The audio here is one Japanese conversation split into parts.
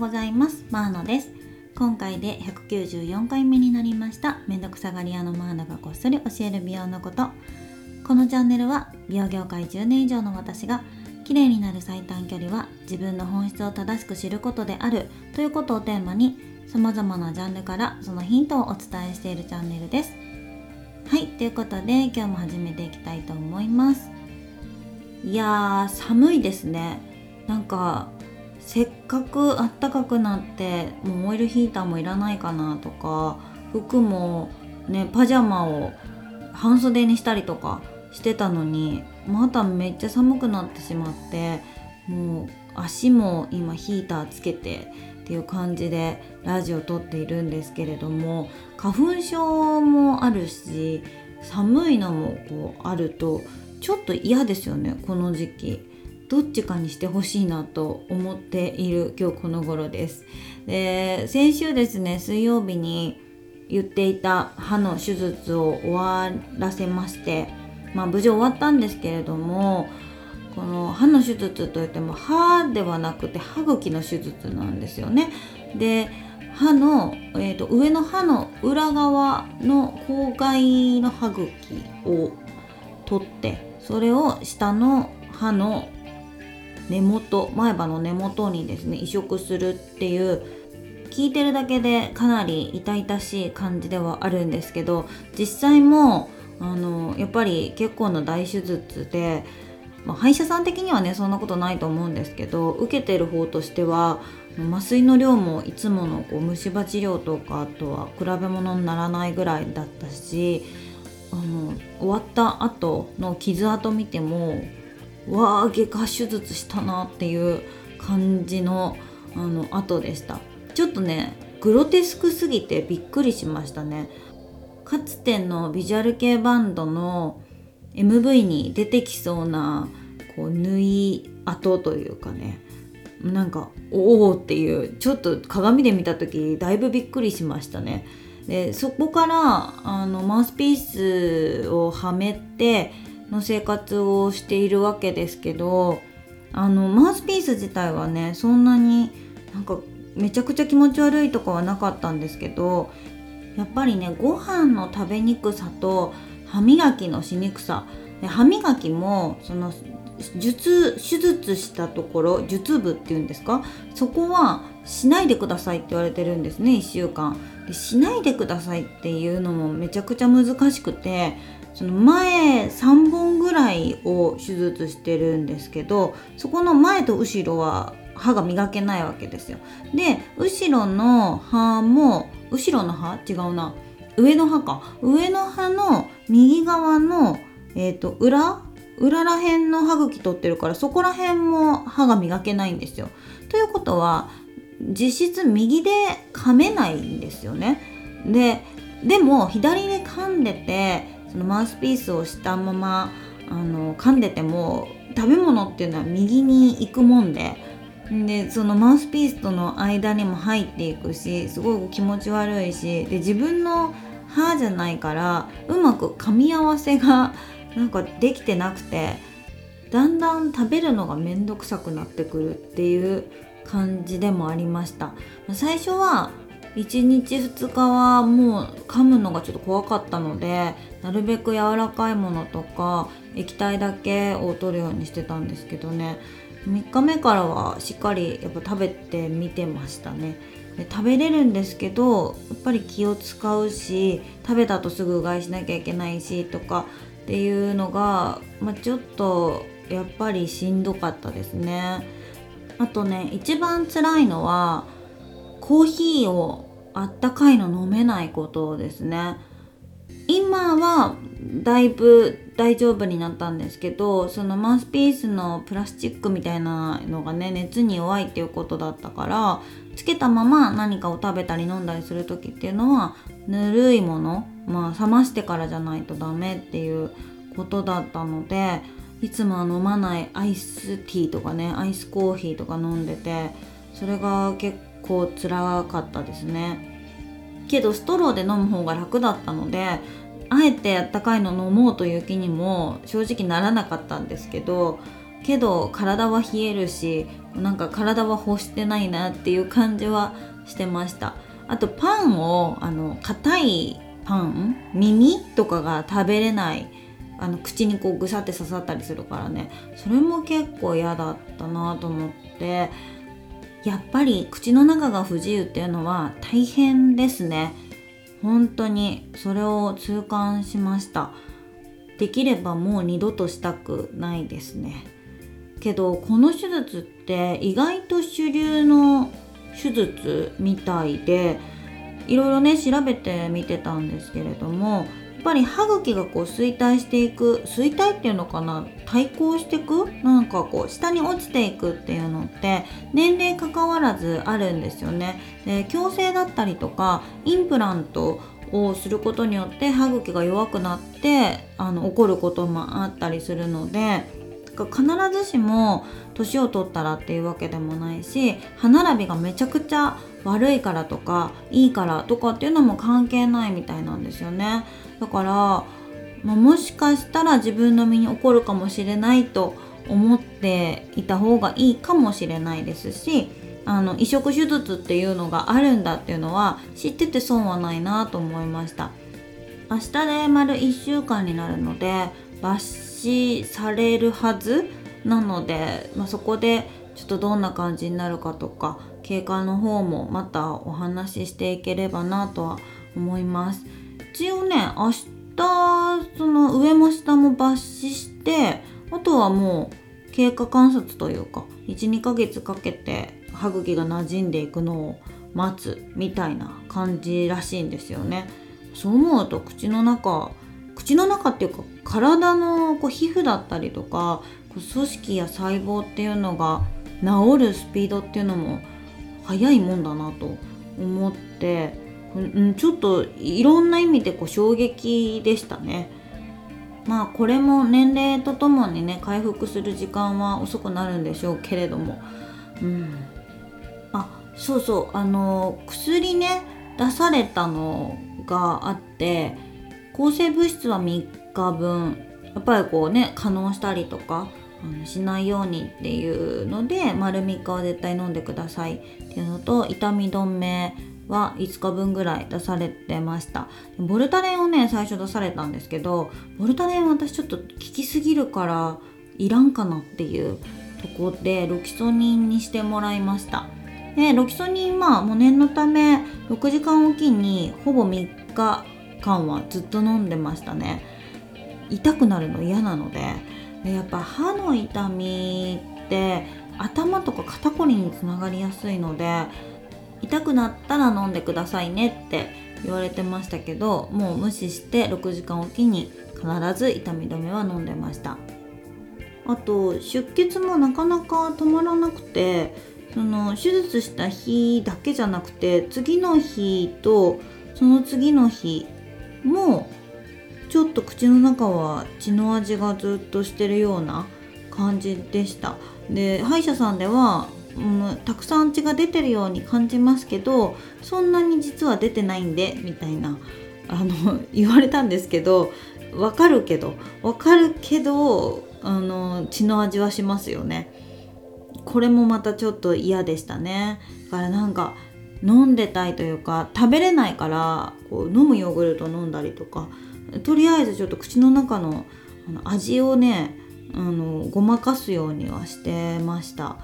ございます。マーノです。今回で194回目になりました。めんどくさがり屋のマーノがこっそり教える美容のこと。このチャンネルは美容業界10年以上の私が綺麗になる最短距離は自分の本質を正しく知ることである。ということをテーマに様々なジャンルからそのヒントをお伝えしているチャンネルです。はいということで今日も始めていきたいと思います。いやー寒いですね。なんかせっかくあったかくなってもうオイルヒーターもいらないかなとか服もねパジャマを半袖にしたりとかしてたのにまためっちゃ寒くなってしまってもう足も今ヒーターつけてっていう感じでラジオ撮っているんですけれども花粉症もあるし寒いのもこうあるとちょっと嫌ですよねこの時期。どっちかにしてほしいなと思っている今日この頃です。で先週ですね水曜日に言っていた歯の手術を終わらせましてまあ無事終わったんですけれどもこの歯の手術といっても歯ではなくて歯茎の手術なんですよね。で歯の、えーと上の歯の裏側の口外の歯茎を取ってそれを下の歯の根元前歯の根元にですね移植するっていう聞いてるだけでかなり痛々しい感じではあるんですけど実際もあのやっぱり結構な大手術で、まあ、歯医者さん的にはねそんなことないと思うんですけど受けてる方としては麻酔の量もいつものこう虫歯治療とかとは比べ物にならないぐらいだったしあの終わった後の傷跡見てもわあ外科手術したなっていう感じのあの後でした。ちょっとねグロテスクすぎてびっくりしましたね。かつてのビジュアル系バンドの MV に出てきそうなこう縫い跡というかね。なんかおおっていうちょっと鏡で見た時だいぶびっくりしましたね。でそこからあのマウスピースをはめての生活をしているわけですけどあのマウスピース自体はねそんなになんかめちゃくちゃ気持ち悪いとかはなかったんですけどやっぱりねご飯の食べにくさと歯磨きのしにくさ。で歯磨きもその術手術したところ術部っていうんですか？そこはしないでくださいって言われてるんですね1週間。でしないでくださいっていうのもめちゃくちゃ難しくてその前3本ぐらいを手術してるんですけどそこの前と後ろは歯が磨けないわけですよ。で後ろの歯も後ろの歯？違うな。上の歯か。上の歯の右側の、えーと、裏？裏ら辺の歯茎取ってるからそこら辺も歯が磨けないんですよ。ということは実質右で噛めないんですよね。ででも左で噛んでてそのマウスピースをしたままあの噛んでても食べ物っていうのは右に行くもんででそのマウスピースとの間にも入っていくしすごい気持ち悪いしで自分の歯じゃないからうまく噛み合わせがなんかできてなくてだんだん食べるのがめんどくさくなってくるっていう感じでもありました。最初は1日2日はもう噛むのがちょっと怖かったのでなるべく柔らかいものとか液体だけを取るようにしてたんですけどね。3日目からはしっかりやっぱ食べてみてましたね。で食べれるんですけどやっぱり気を使うし食べた後すぐうがいしなきゃいけないしとかっていうのが、まあ、ちょっとやっぱりしんどかったですね。あとね一番辛いのはコーヒーをあったかいの飲めないことですね。今はだいぶ大丈夫になったんですけどそのマウスピースのプラスチックみたいなのがね熱に弱いっていうことだったからつけたまま何かを食べたり飲んだりする時っていうのはぬるいものまあ冷ましてからじゃないとダメっていうことだったのでいつもは飲まないアイスティーとかねアイスコーヒーとか飲んでてそれが結構辛かったですね。けどストローで飲む方が楽だったのであえてあったかいの飲もうという気にも正直ならなかったんですけどけど体は冷えるしなんか体は欲してないなっていう感じはしてました。あとパンをあの硬いパン耳とかが食べれないあの口にこうぐさって刺さったりするからね。それも結構嫌だったなと思ってやっぱり口の中が不自由っていうのは大変ですね。本当にそれを痛感しました。できればもう二度としたくないですね。けどこの手術って意外と主流の手術みたいでいろいろね調べてみてたんですけれどもぱり歯茎がこう衰退していく衰退っていうのかな対抗していくなんかこう下に落ちていくっていうのって年齢関わらずあるんですよね。で矯正だったりとかインプラントをすることによって歯茎が弱くなってあの起こることもあったりするので必ずしも年を取ったらっていうわけでもないし歯並びがめちゃくちゃ悪いからとかいいからとかっていうのも関係ないみたいなんですよね。だから、まあ、もしかしたら自分の身に起こるかもしれないと思っていた方がいいかもしれないですしあの移植手術っていうのがあるんだっていうのは知ってて損はないなと思いました。明日で丸1週間になるので抜歯されるはずなので、まあ、そこでちょっとどんな感じになるかとか経過の方もまたお話ししていければなとは思います。一応ね明日その上も下も抜歯してあとはもう経過観察というか12ヶ月かけて歯茎が馴染んでいくのを待つみたいな感じらしいんですよね。そう思うと口の中口の中っていうか体のこう皮膚だったりとか組織や細胞っていうのが治るスピードっていうのも早いもんだなと思って、うん、ちょっといろんな意味でこう衝撃でしたね。まあこれも年齢とともにね回復する時間は遅くなるんでしょうけれども、うん、あそうそう。あの薬ね出されたのがあって抗生物質は3日分。やっぱりこうね可能したりとかしないようにっていうので丸3日は絶対飲んでくださいっていうのと痛み止めは5日分ぐらい出されてました。ボルタレンをね最初出されたんですけどボルタレン私ちょっと効きすぎるからいらんかなっていうとこでロキソニンにしてもらいました。でロキソニンはもう念のため6時間おきにほぼ3日間はずっと飲んでましたね。痛くなるの嫌なので。でやっぱ歯の痛みって頭とか肩こりにつながりやすいので痛くなったら飲んでくださいねって言われてましたけどもう無視して6時間おきに必ず痛み止めは飲んでました。あと出血もなかなか止まらなくてその手術した日だけじゃなくて次の日とその次の日もうちょっと口の中は血の味がずっとしてるような感じでした。で歯医者さんでは、うん、たくさん血が出てるように感じますけどそんなに実は出てないんでみたいなあの 言われたんですけどわかるけどわかるけどあの血の味はしますよね。これもまたちょっと嫌でしたね。だからなんか飲んでたいというか食べれないからこう飲むヨーグルト飲んだりとかとりあえずちょっと口の中のあの味をねあのごまかすようにはしてました。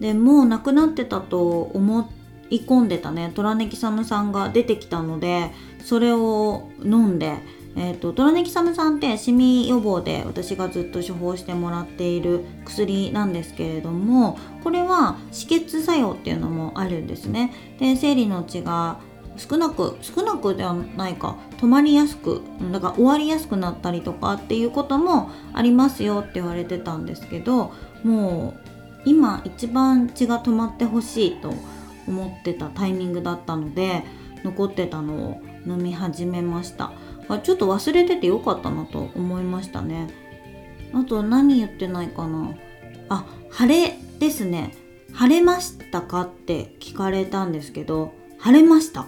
でもうなくなってたと思い込んでたねトラネキサム酸が出てきたのでそれを飲んでえーと、トラネキサム酸ってシミ予防で私がずっと処方してもらっている薬なんですけれどもこれは止血作用っていうのもあるんですね。で生理の血が少なく少なくではないか止まりやすくだから終わりやすくなったりとかっていうこともありますよって言われてたんですけどもう今一番血が止まってほしいと思ってたタイミングだったので残ってたのを飲み始めました。ちょっと忘れててよかったなと思いましたね。あと何言ってないかな。あ晴れですね。晴れましたかって聞かれたんですけど晴れました。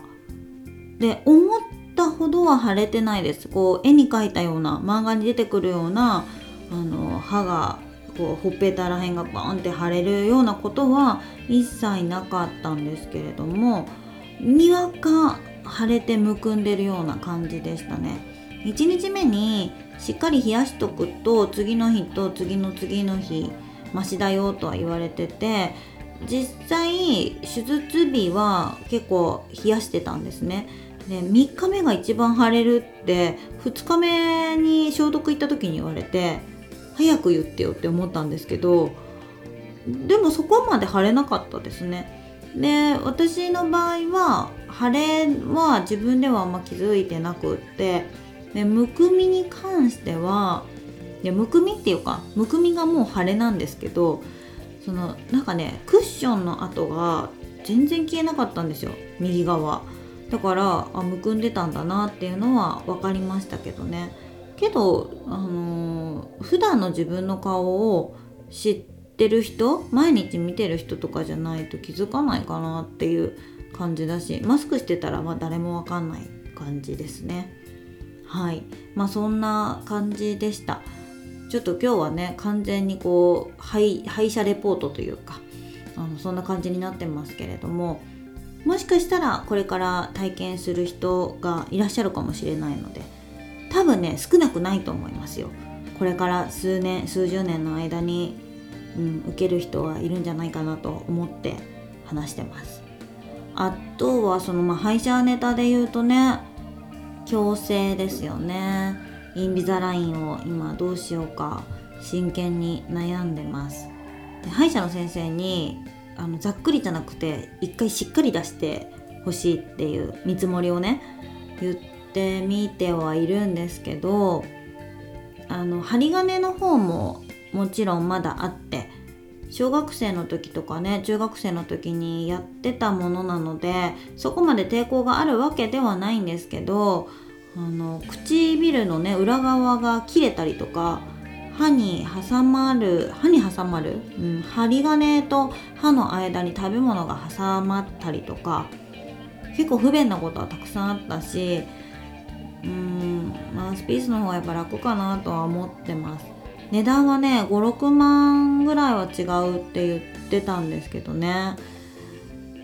で思ったほどは腫れてないです。こう絵に描いたような漫画に出てくるようなあの歯がこうほっぺたらへんがバーンって腫れるようなことは一切なかったんですけれどもにわか腫れてむくんでるような感じでしたね。1日目にしっかり冷やしとくと次の日と次の次の日マシだよとは言われてて実際手術日は結構冷やしてたんですね。で3日目が一番腫れるって2日目に消毒行った時に言われて早く言ってよって思ったんですけどでもそこまで腫れなかったですね。で私の場合は腫れは自分ではあんま気づいてなくってでむくみに関してはいやむくみっていうかむくみがもう腫れなんですけどそのなんかねクッションの跡が全然消えなかったんですよ右側。だからあむくんでたんだなっていうのは分かりましたけどね。けど、あのー、普段の自分の顔を知ってる人毎日見てる人とかじゃないと気づかないかなっていう感じだしマスクしてたらま誰も分かんない感じですね。はい。まあそんな感じでした。ちょっと今日はね完全にこう廃車レポートというかあのそんな感じになってますけれどももしかしたらこれから体験する人がいらっしゃるかもしれないので多分ね少なくないと思いますよ。これから数年数十年の間に、うん、受ける人はいるんじゃないかなと思って話してます。あとはそのまあ歯医者ネタで言うとね矯正ですよね。インビザラインを今どうしようか真剣に悩んでます。で歯医者の先生にあのざっくりじゃなくて一回しっかり出してほしいっていう見積もりをね言ってみてはいるんですけどあの針金の方ももちろんまだあって小学生の時とかね中学生の時にやってたものなのでそこまで抵抗があるわけではないんですけどあの唇のね裏側が切れたりとか歯に挟まる歯に挟まる、うん、針金と歯の間に食べ物が挟まったりとか結構不便なことはたくさんあったしうんマウスピースの方がやっぱ楽かなとは思ってます。値段はね56万ぐらいは違うって言ってたんですけどね。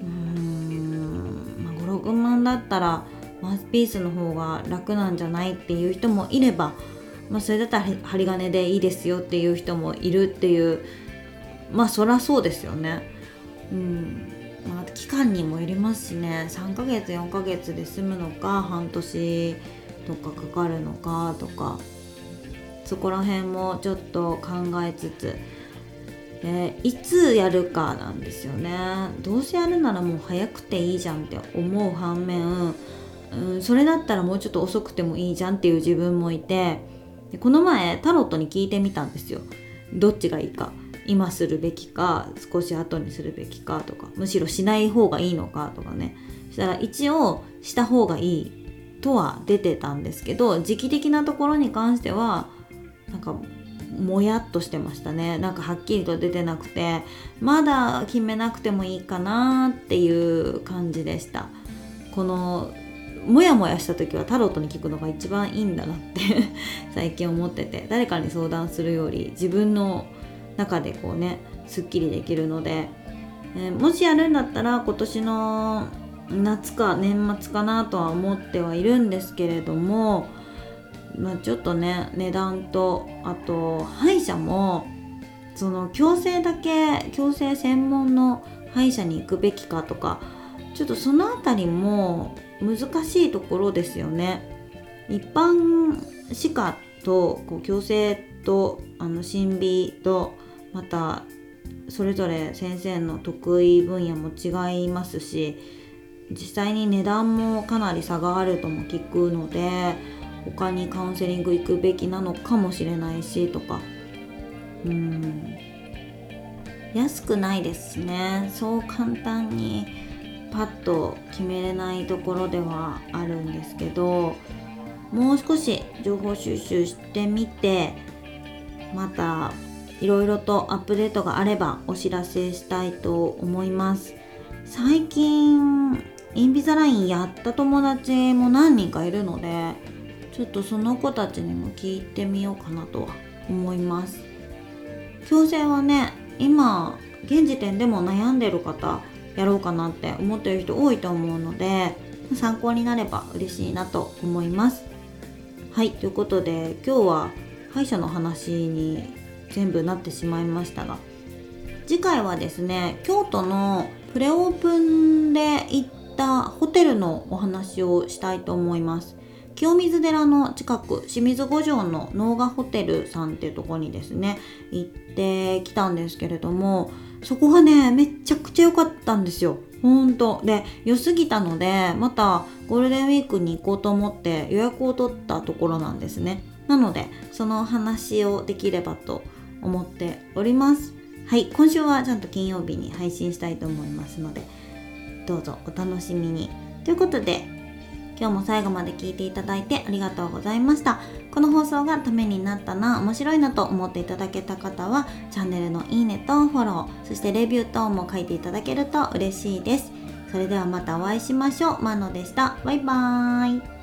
うーん、まあ、56万だったらマウスピースの方が楽なんじゃないっていう人もいればまあ、それだったら針金でいいですよっていう人もいるっていうまあそりゃそうですよね。うんまあ、期間にもよりますしね。3ヶ月4ヶ月で済むのか半年とかかかるのかとか。そこら辺もちょっと考えつつ、えいつやるかなんですよね。どうせやるならもう早くていいじゃんって思う反面、うん、それだったらもうちょっと遅くてもいいじゃんっていう自分もいてでこの前タロットに聞いてみたんですよ。どっちがいいか。今するべきか少し後にするべきかとかむしろしない方がいいのかとかね。そしたら一応した方がいいとは出てたんですけど時期的なところに関してはなんかもやっとしてましたね。なんかはっきりと出てなくてまだ決めなくてもいいかなっていう感じでした。このモヤモヤした時はタロットに聞くのが一番いいんだなって 最近思ってて。誰かに相談するより自分の中でこうねすっきりできるので、えー、もしやるんだったら今年の夏か年末かなとは思ってはいるんですけれども、まあ、ちょっとね値段とあと歯医者もその矯正だけ矯正専門の歯医者に行くべきかとかちょっとその辺りも難しいところですよね。一般歯科とこう矯正とあの審美とまたそれぞれ先生の得意分野も違いますし実際に値段もかなり差があるとも聞くので他にカウンセリング行くべきなのかもしれないしとか。うん。安くないですね。そう簡単にパッと決めれないところではあるんですけどもう少し情報収集してみてまたいろいろとアップデートがあればお知らせしたいと思います。最近インビザラインやった友達も何人かいるのでちょっとその子たちにも聞いてみようかなとは思います。矯正はね今現時点でも悩んでる方やろうかなって思ってる人多いと思うので参考になれば嬉しいなと思います。はいということで今日は歯医者の話に全部なってしまいましたが次回はですね京都のプレオープンで行ったホテルのお話をしたいと思います。清水寺の近く清水五条の農画ホテルさんっていうとこにですね行ってきたんですけれどもそこがねめちゃくちゃ良かったんですよ。ほんとで良すぎたのでまたゴールデンウィークに行こうと思って予約を取ったところなんですね。なのでその話をできればと思っております。はい今週はちゃんと金曜日に配信したいと思いますのでどうぞお楽しみに。ということで今日も最後まで聞いていただいてありがとうございました。この放送がためになったな面白いなと思っていただけた方はチャンネルのいいねとフォローそしてレビュー等も書いていただけると嬉しいです。それではまたお会いしましょう。マノでした。バイバーイ。